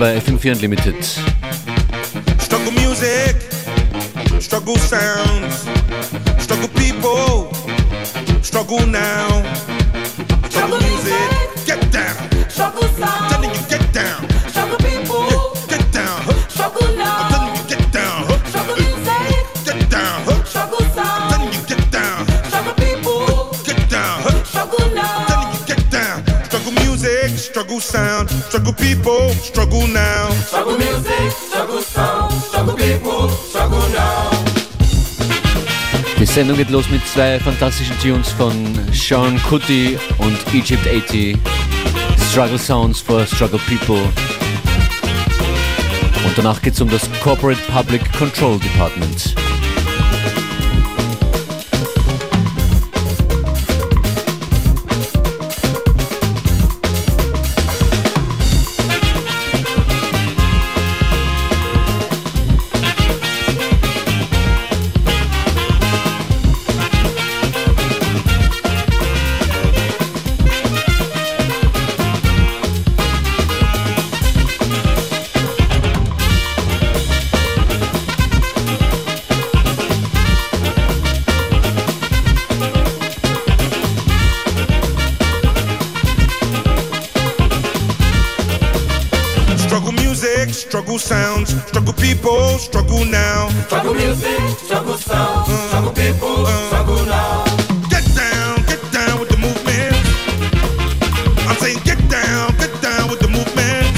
Willkommen bei FM4 Unlimited. Struggle music, struggle sounds, struggle people, struggle now. Struggle music, get down. Struggle sound. Telling you get down, Struggle people. get down. Struggle I'm telling you get down, Struggle music. get down. Struggle sound. Telling you get down, Struggle people. get down. Struggle now. Telling you get down. Struggle music, struggle sound, struggle people, struggle now. Struggle music. Struggle sound. Struggle people. Struggle now. Die Sendung geht los mit zwei fantastischen Tunes von Sean Cutty und Egypt 80. Struggle Sounds for Struggle People. Und danach geht es um das Corporate Public Control Department. Struggle sounds, struggle people, struggle now. Struggle music. Struggle sound. Uh, struggle people. Uh. Struggle now. Get down, get down with the movement. I'm saying get down, get down with the movement.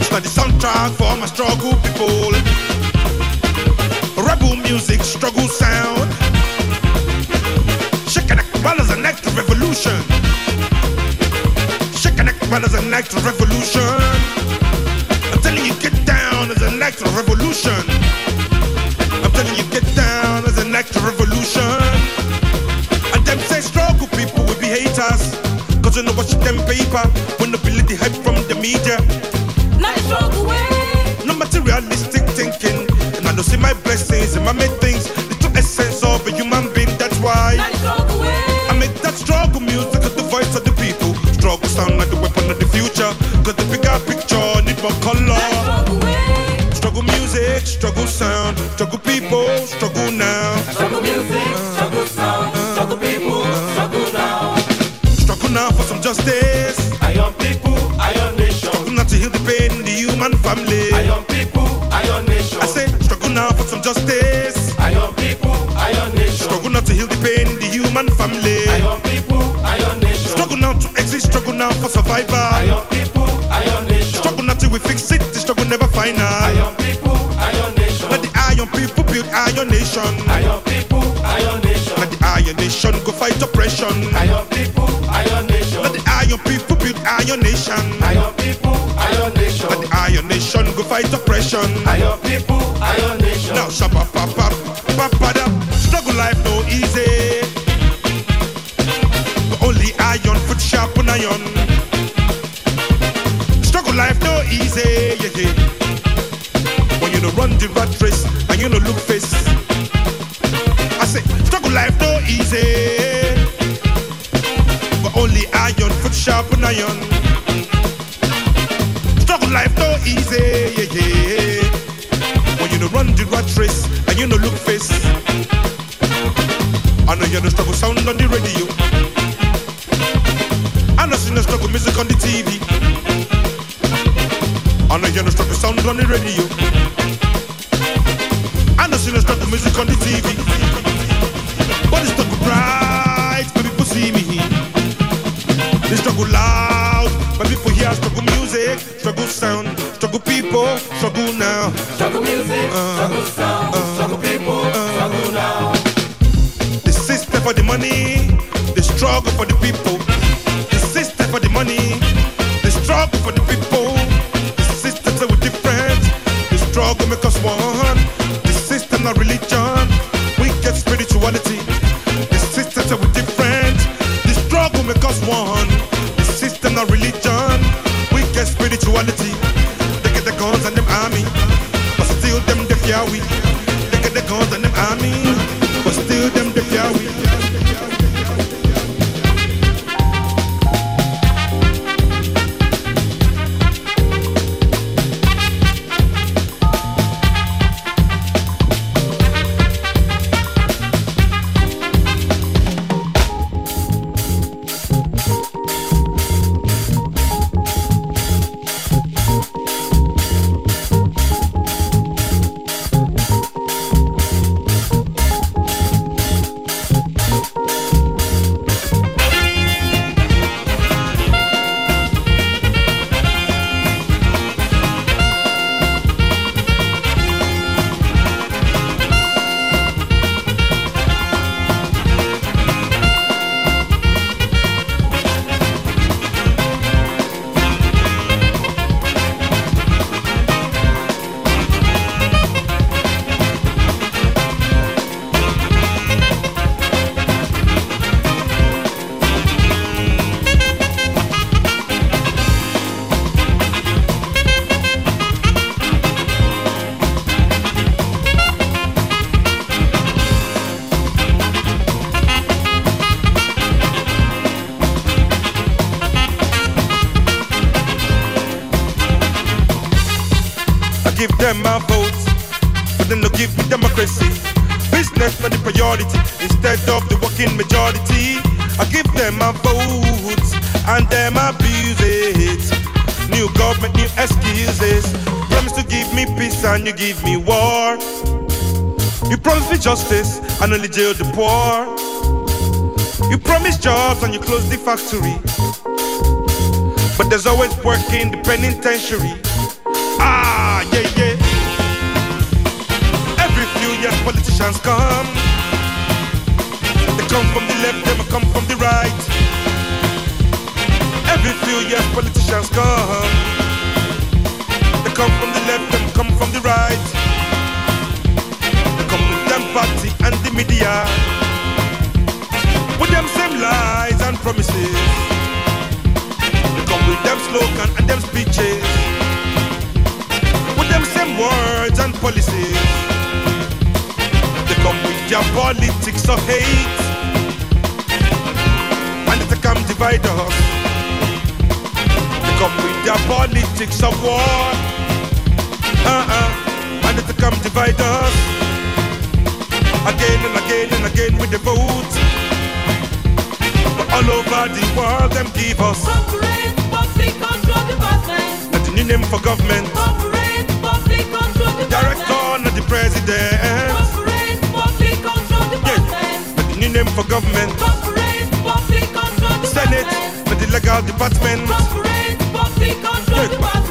It's not the soundtrack for my struggle people. Rebel music, struggle sound. Shaking the brothers an act of revolution. Shaking the brothers an act of revolution. I'm telling you, get down as an act of revolution. I'm telling you, get down as an act of revolution. And them say struggle people will be haters. Cause you know what them paper. When the ability hype from the media. Not struggle way. No materialistic thinking. And I don't see my blessings and my made things. The true essence of a human being. That's why Not struggle way. I make that struggle music as the voice of the people. Struggle sound like the weapon of the future. Cause the bigger picture need more color. Oppression. Iron people, iron nation. Let the iron people build iron nation. Iron people, iron nation. Let the iron nation go fight oppression. Iron people, iron nation. Now shabba pap pap pap pada. Struggle life no easy. But only iron foot sharp on iron. Struggle life no easy, yeah, yeah. When you no run the rat race sharp on iron. Struggle life no easy, yeah, yeah. When you no run the rat race and you no look face. I know you no struggle sound on the radio. I know see no struggle music on the TV. I know you no struggle sound on the radio. I know see no struggle music on the TV. But it's struggle bright people see me. They struggle loud hear struggle music, struggle sound, struggle people, struggle now. Struggle music. Struggle sound. Struggle people. Struggle now. The system for the money, the struggle for the people. The system for the money, the struggle for the people. yeah we. Look at the guns and them army, but still them dip yeah we. Excuses. Promise to give me peace and you give me war. You promise me justice and only jail the poor. You promise jobs and you close the factory. But there's always work in the penitentiary. Ah, yeah, yeah. Every few years politicians come. They come from the left, they come from the right. Every few years politicians come. Come from the left, they come from the right. Come with them party and the media. With them same lies and promises. They come with them slogan and them speeches. With them same words and policies. They come with their politics of hate. And they come divide us. They come with their politics of war. Uh-uh. And they come divide us. Again and again and again with the vote. But all over the world, them give us Corporate public control department. not the new name for government. Corporate public control department. Director, not the president. Corporate public control Yeah, department. not the new name for government. Corporate public control Senate, not the legal department. Corporate public control Yeah. department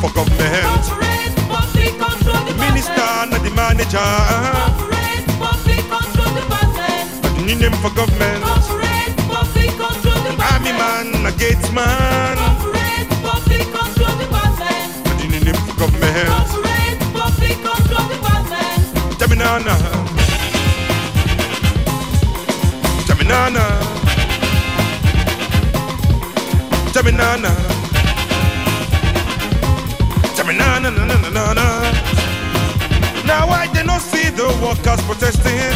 for government. Minister not the manager. But you need them for government. Army man, a gates man. But you need them for government. Terminana. Terminana. Terminana. Workers protesting.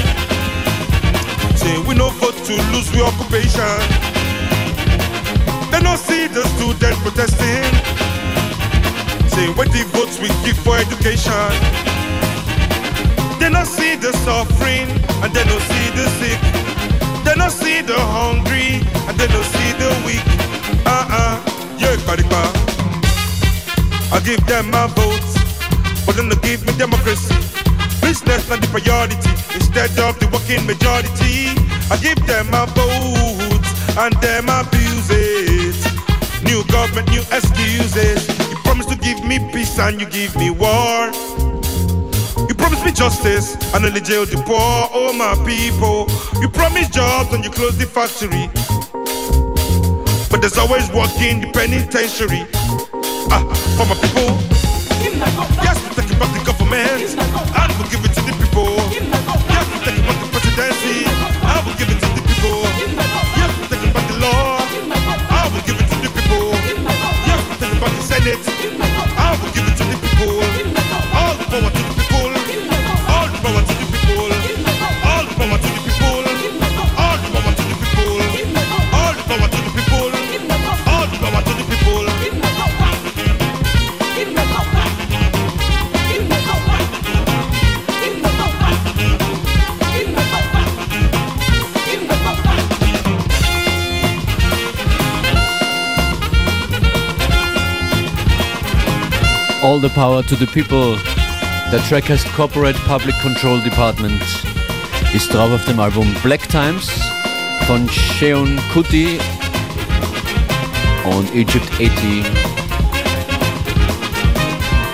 Say we no vote to lose we occupation. They not see the student protesting. Say what the votes we give for education. They not see the suffering and they don't see the sick. They not see the hungry and they don't see the weak. Uh-uh, yeah. I give them my votes, but then they give me democracy. Business not the priority, instead of the working majority. I give them my votes and them abuse it. New government, new excuses. You promise to give me peace and you give me war. You promise me justice and only jail the poor, oh my people. You promise jobs and you close the factory. But there's always work in the penitentiary. Ah, for my people. The Power to the People. Der Track heißt Corporate Public Control Department. Ist drauf auf dem Album Black Times von Sheon Kuti und Egypt 80.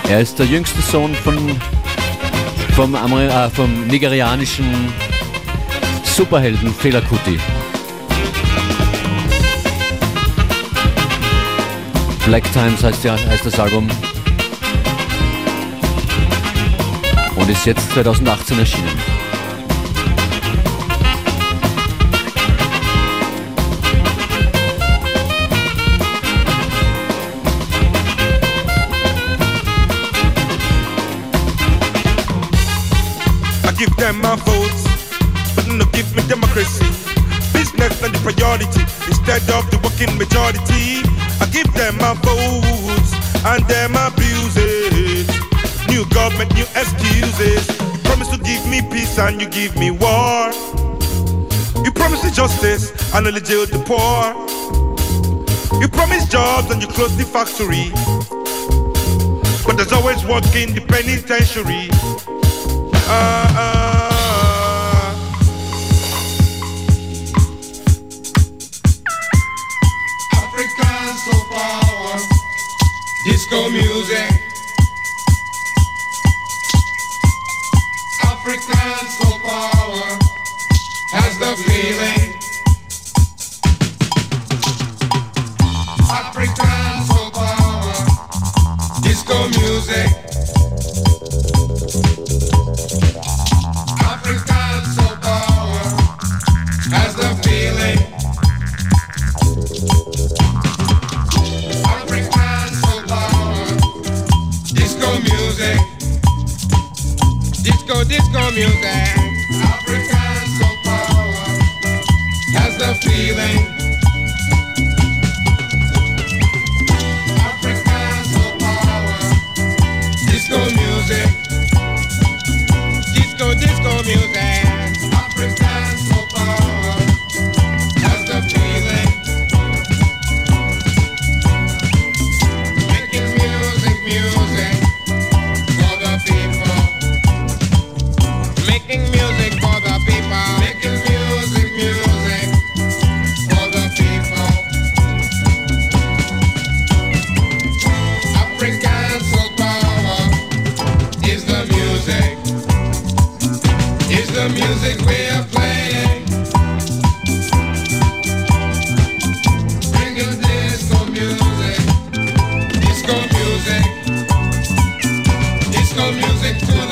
Er ist der jüngste Sohn von, vom, Ameri äh, vom nigerianischen Superhelden Fela Kuti. Black Times heißt, ja, heißt das Album. Und ist jetzt 2018 erschienen. I give them my votes, but no give me democracy. Business not the priority, instead of the working majority. I give them my votes and them it. Make new excuses. You promise to give me peace and you give me war. You promise me justice and only jail the poor. You promise jobs and you close the factory. But there's always work in the penitentiary. Ah, ah. music to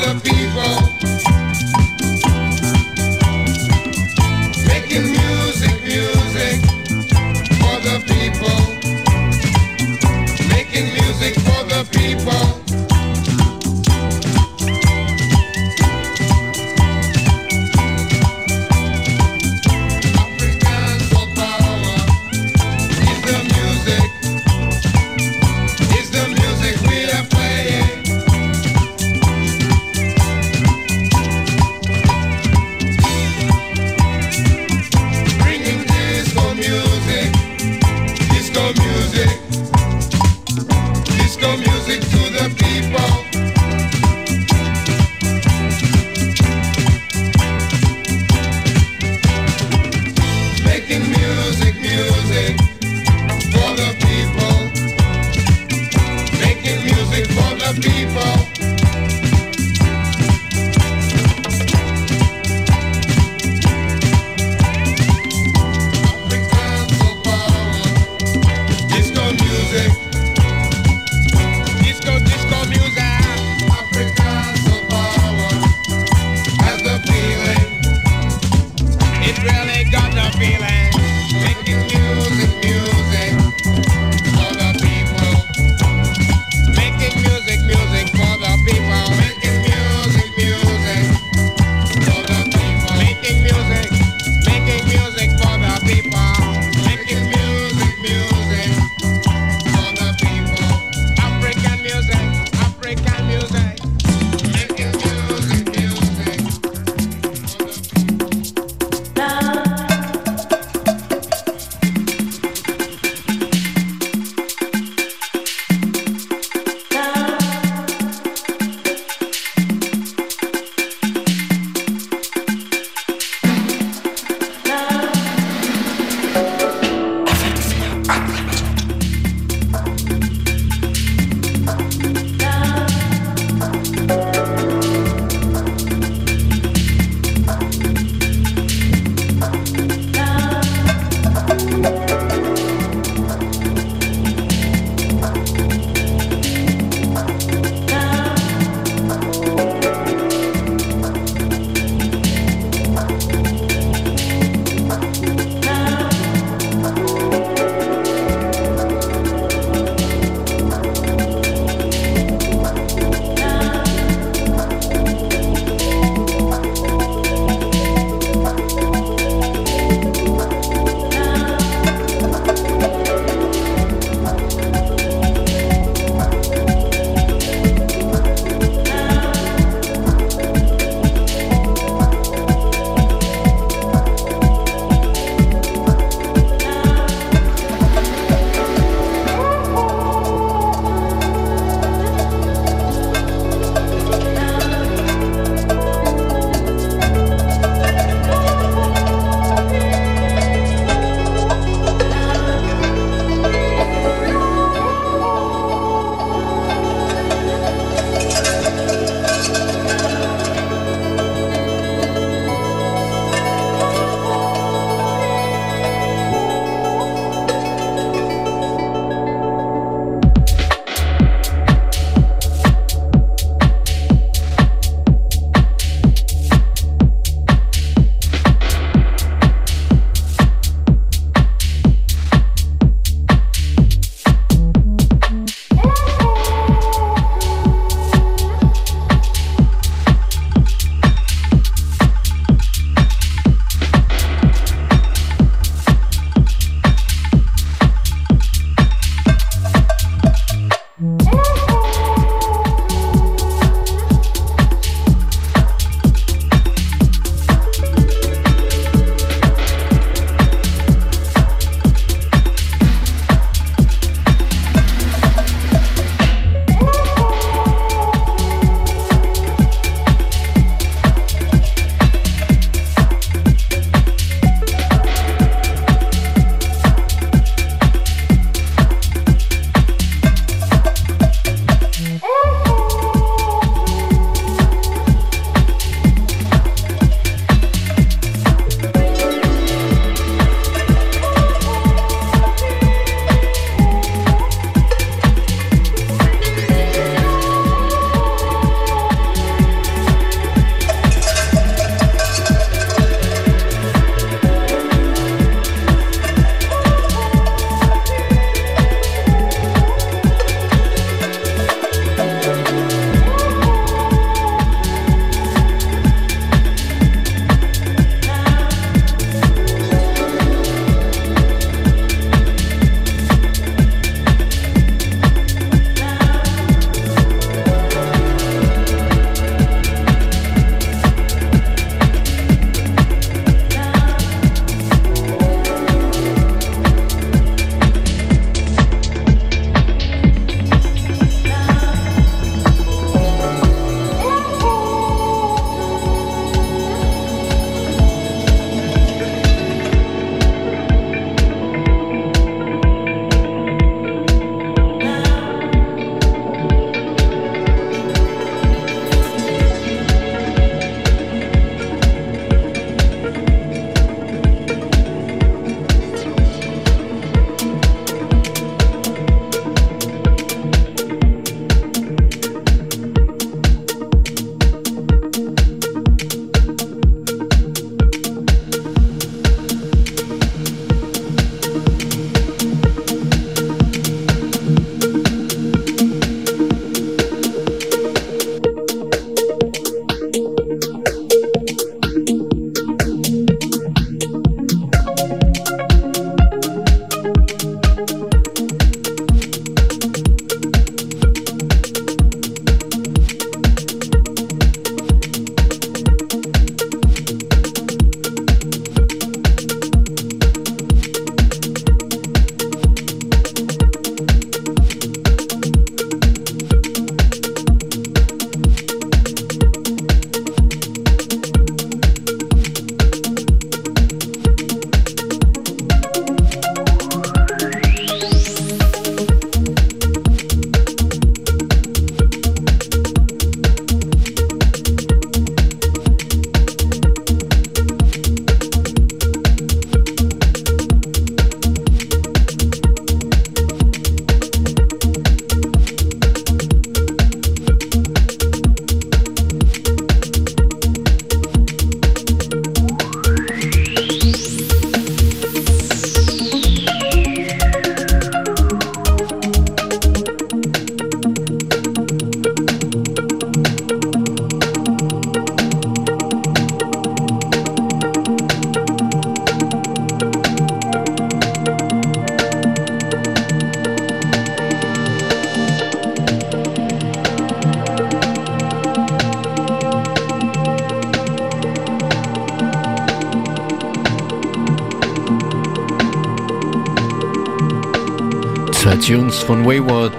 von Wayward,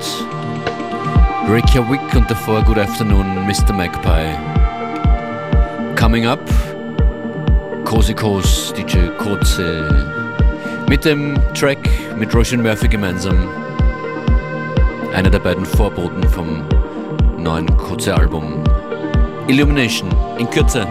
Reykjavik und davor Good Afternoon, Mr. Magpie. Coming up, Cozy Kos, DJ Kurze. Mit dem Track mit Roshan Murphy gemeinsam. Einer der beiden Vorboten vom neuen Kurze-Album. Illumination in Kürze.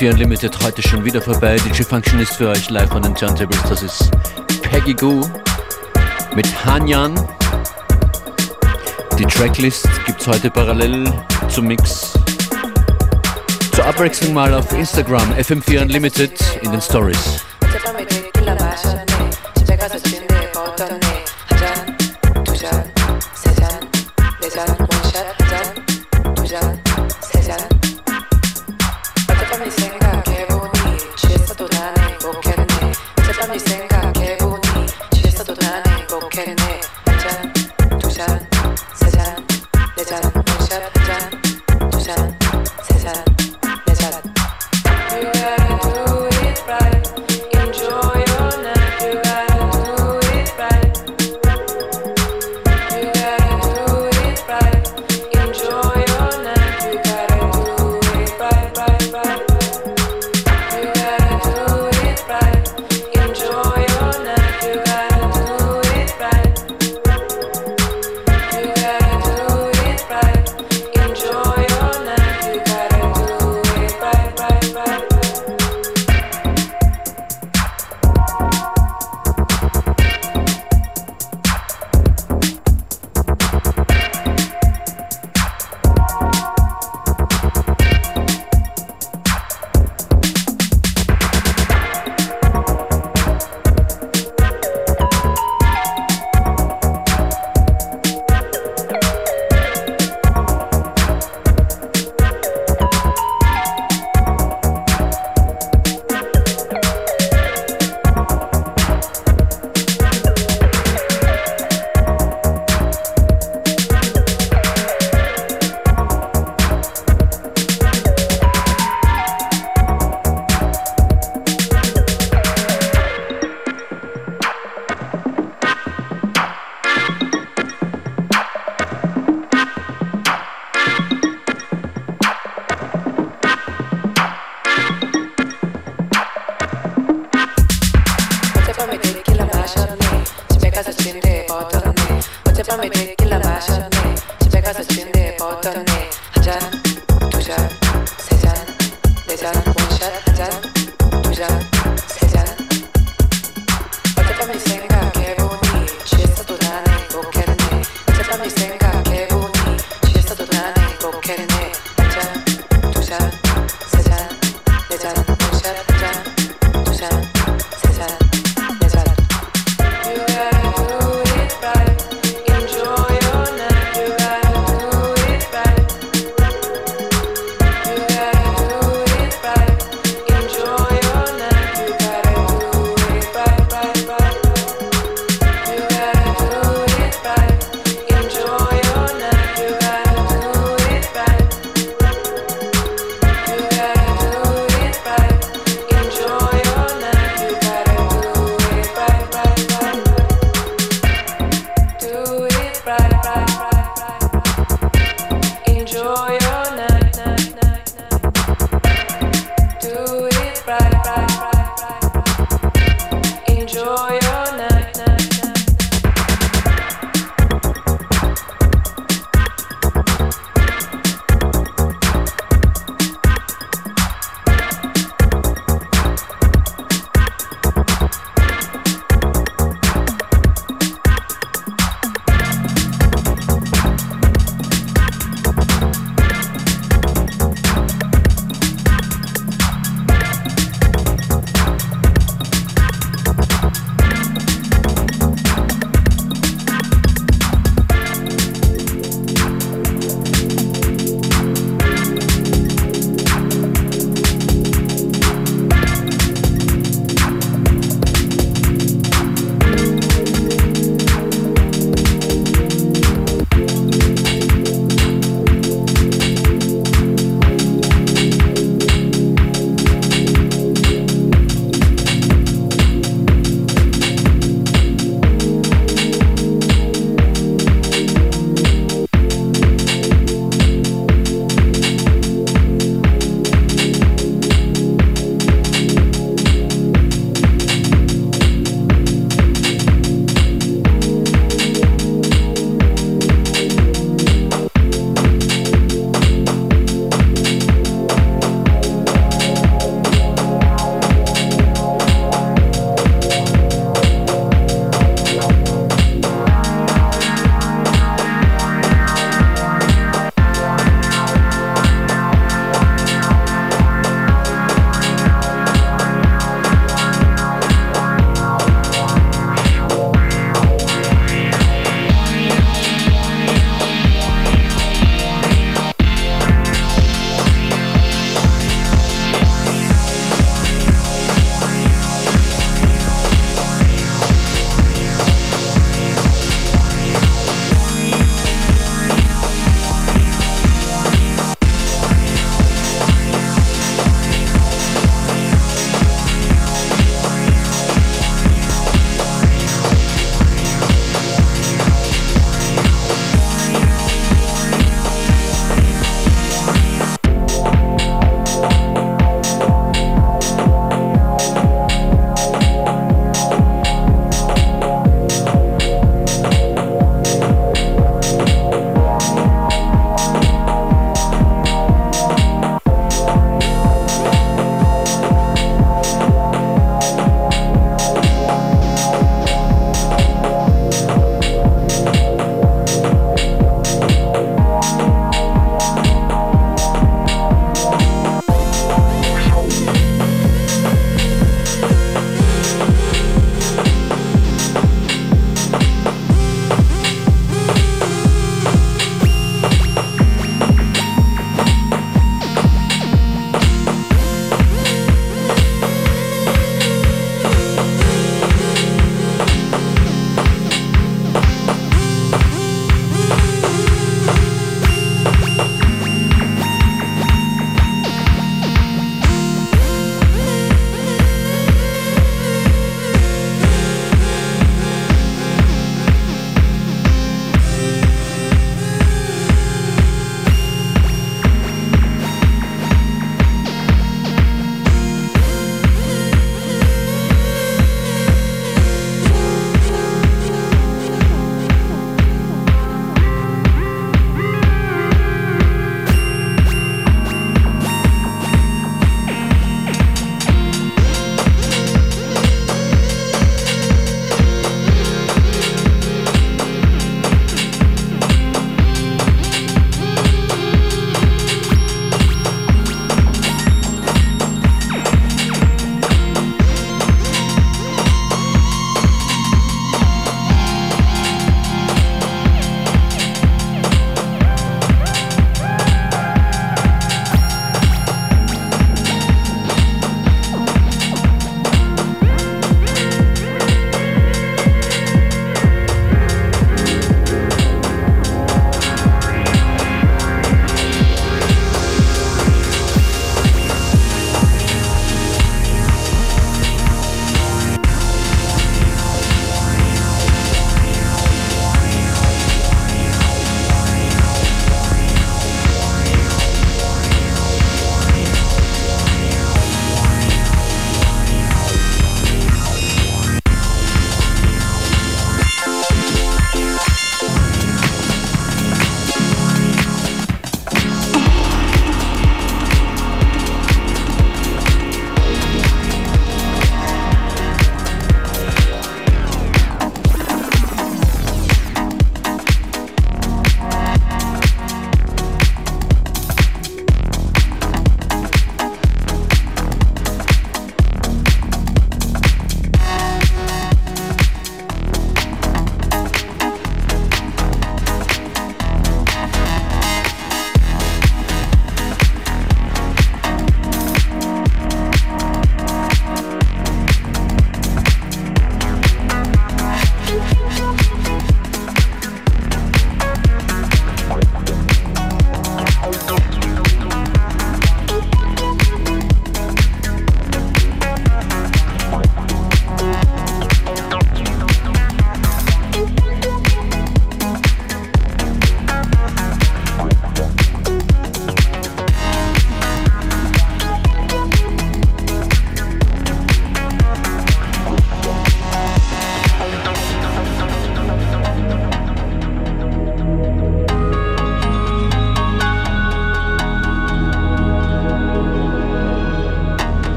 FM4 Unlimited heute schon wieder vorbei. DJ Function ist für euch live an den Turntables. Das ist Peggy Goo mit Hanyan. Die Tracklist gibt es heute parallel zum Mix. Zur Abwechslung mal auf Instagram FM4 Unlimited in den Stories.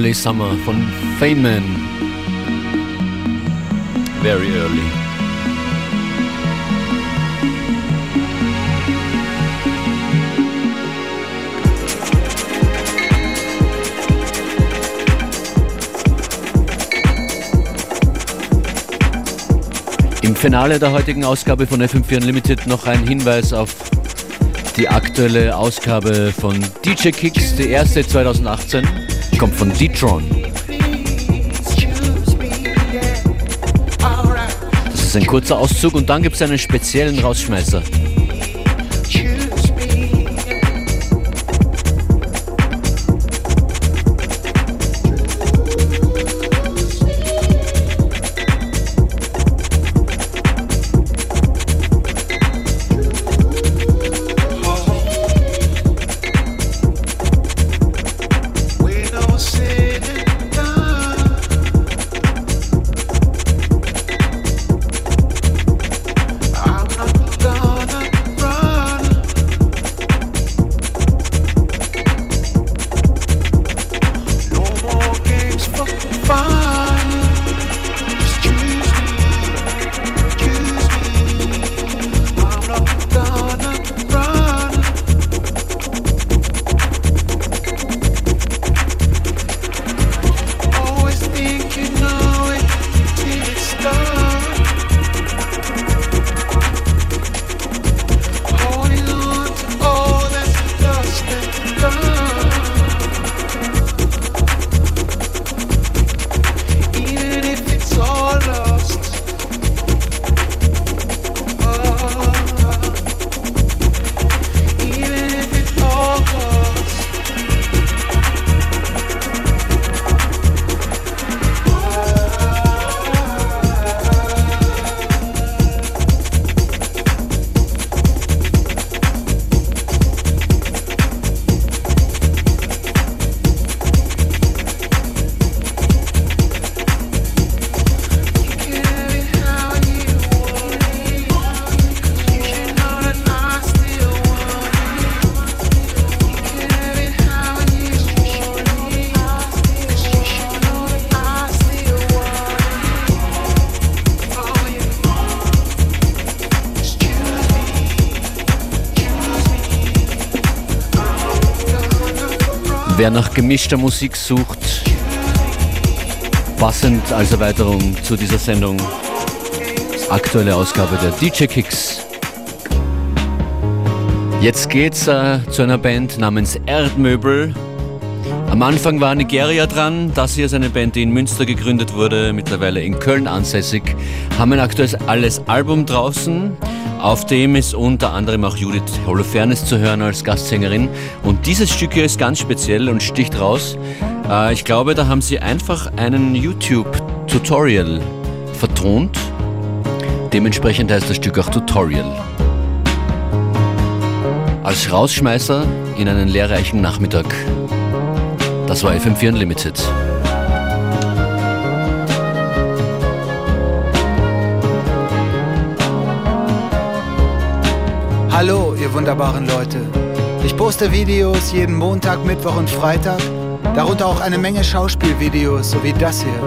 Early Summer von Feynman. Very early. Im Finale der heutigen Ausgabe von FM4 Unlimited noch ein Hinweis auf die aktuelle Ausgabe von DJ Kicks, die erste 2018, kommt von D-Tron. Das ist ein kurzer Auszug und dann gibt es einen speziellen Rausschmeißer. Wer nach gemischter Musik sucht, passend als Erweiterung zu dieser Sendung, aktuelle Ausgabe der DJ Kicks. Jetzt geht's äh, zu einer Band namens Erdmöbel. Am Anfang war Nigeria dran, das hier ist eine Band, die in Münster gegründet wurde, mittlerweile in Köln ansässig, haben ein aktuelles alles Album draußen. Auf dem ist unter anderem auch Judith Holofernes zu hören als Gastsängerin. Und dieses Stück hier ist ganz speziell und sticht raus. Äh, ich glaube, da haben sie einfach einen YouTube-Tutorial vertont. Dementsprechend heißt das Stück auch Tutorial. Als Rausschmeißer in einen lehrreichen Nachmittag. Das war FM4 Unlimited. Hallo, ihr wunderbaren Leute. Ich poste Videos jeden Montag, Mittwoch und Freitag, darunter auch eine Menge Schauspielvideos, so wie das hier.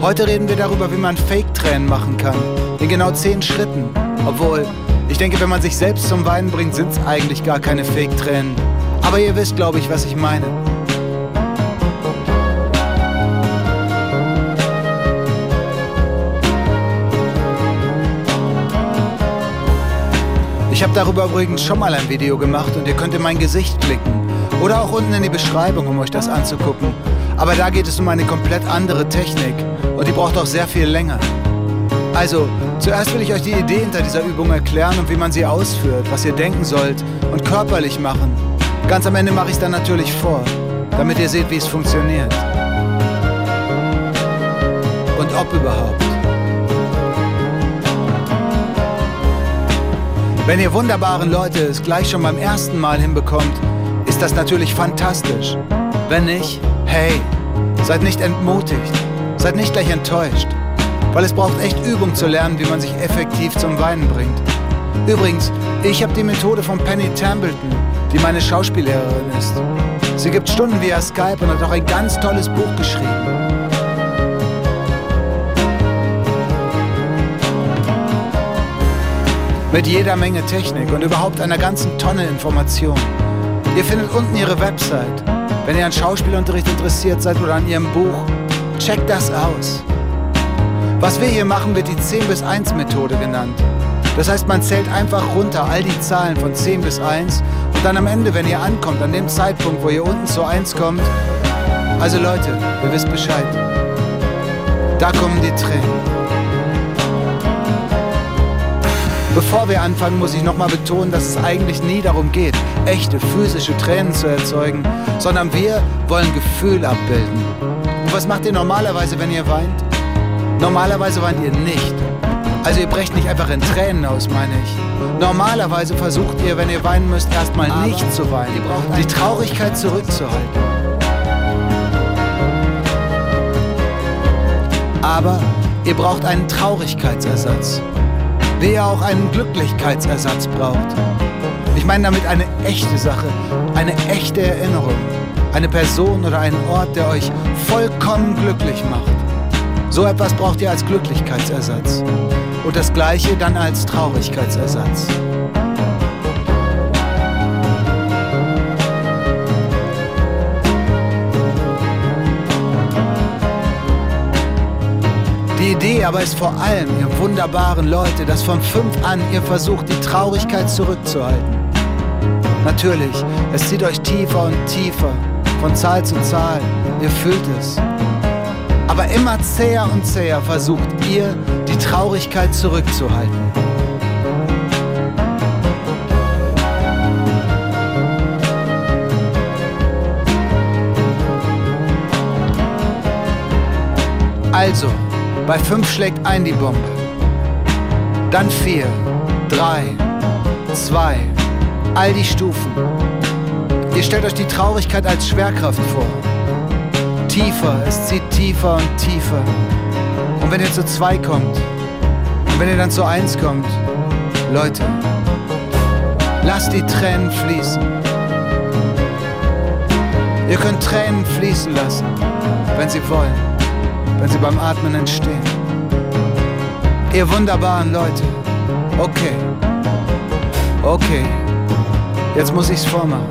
Heute reden wir darüber, wie man Fake-Tränen machen kann, in genau 10 Schritten. Obwohl, ich denke, wenn man sich selbst zum Weinen bringt, sind es eigentlich gar keine Fake-Tränen. Aber ihr wisst, glaube ich, was ich meine. Ich habe darüber übrigens schon mal ein Video gemacht und ihr könnt in mein Gesicht klicken. Oder auch unten in die Beschreibung, um euch das anzugucken. Aber da geht es um eine komplett andere Technik und die braucht auch sehr viel länger. Also, zuerst will ich euch die Idee hinter dieser Übung erklären und wie man sie ausführt, was ihr denken sollt und körperlich machen. Ganz am Ende mache ich es dann natürlich vor, damit ihr seht, wie es funktioniert. Und ob überhaupt. Wenn ihr wunderbaren Leute es gleich schon beim ersten Mal hinbekommt, ist das natürlich fantastisch. Wenn nicht, hey, seid nicht entmutigt, seid nicht gleich enttäuscht, weil es braucht echt Übung zu lernen, wie man sich effektiv zum Weinen bringt. Übrigens, ich habe die Methode von Penny Tambleton, die meine Schauspiellehrerin ist. Sie gibt Stunden via Skype und hat auch ein ganz tolles Buch geschrieben. Mit jeder Menge Technik und überhaupt einer ganzen Tonne Information. Ihr findet unten ihre Website. Wenn ihr an Schauspielunterricht interessiert seid oder an ihrem Buch, checkt das aus. Was wir hier machen, wird die 10 bis 1 Methode genannt. Das heißt, man zählt einfach runter all die Zahlen von 10 bis 1 und dann am Ende, wenn ihr ankommt, an dem Zeitpunkt, wo ihr unten zu 1 kommt, also Leute, ihr wisst Bescheid. Da kommen die Tränen. Bevor wir anfangen, muss ich nochmal betonen, dass es eigentlich nie darum geht, echte physische Tränen zu erzeugen, sondern wir wollen Gefühl abbilden. Und was macht ihr normalerweise, wenn ihr weint? Normalerweise weint ihr nicht. Also ihr brecht nicht einfach in Tränen aus, meine ich. Normalerweise versucht ihr, wenn ihr weinen müsst, erstmal nicht zu weinen. Die Traurigkeit zurückzuhalten. Aber ihr braucht einen Traurigkeitsersatz. Ihr auch einen Glücklichkeitsersatz braucht. Ich meine damit eine echte Sache, eine echte Erinnerung. Eine Person oder einen Ort, der euch vollkommen glücklich macht. So etwas braucht ihr als Glücklichkeitsersatz. Und das gleiche dann als Traurigkeitsersatz. Idee aber ist vor allem, ihr wunderbaren Leute, dass von fünf an ihr versucht, die Traurigkeit zurückzuhalten. Natürlich, es zieht euch tiefer und tiefer, von Zahl zu Zahl, ihr fühlt es. Aber immer zäher und zäher versucht ihr, die Traurigkeit zurückzuhalten. Also, bei 5 schlägt ein die Bombe. Dann 4, 3, 2, all die Stufen. Ihr stellt euch die Traurigkeit als Schwerkraft vor. Tiefer, es zieht tiefer und tiefer. Und wenn ihr zu 2 kommt, und wenn ihr dann zu 1 kommt, Leute, lasst die Tränen fließen. Ihr könnt Tränen fließen lassen, wenn sie wollen wenn sie beim Atmen entstehen. Ihr wunderbaren Leute. Okay. Okay. Jetzt muss ich's vormachen.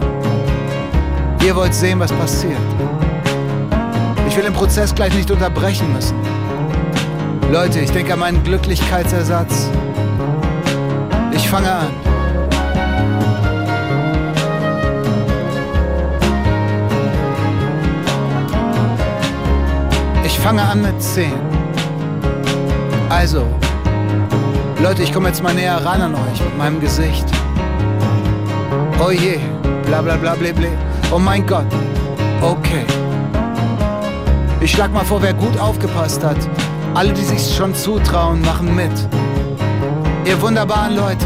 Ihr wollt sehen, was passiert. Ich will den Prozess gleich nicht unterbrechen müssen. Leute, ich denke an meinen Glücklichkeitsersatz. Ich fange an. Fange an mit 10. Also, Leute, ich komme jetzt mal näher ran an euch mit meinem Gesicht. Oh je, bla bla bla bla bla. Oh mein Gott. Okay. Ich schlag mal vor, wer gut aufgepasst hat. Alle, die sich schon zutrauen, machen mit. Ihr wunderbaren Leute.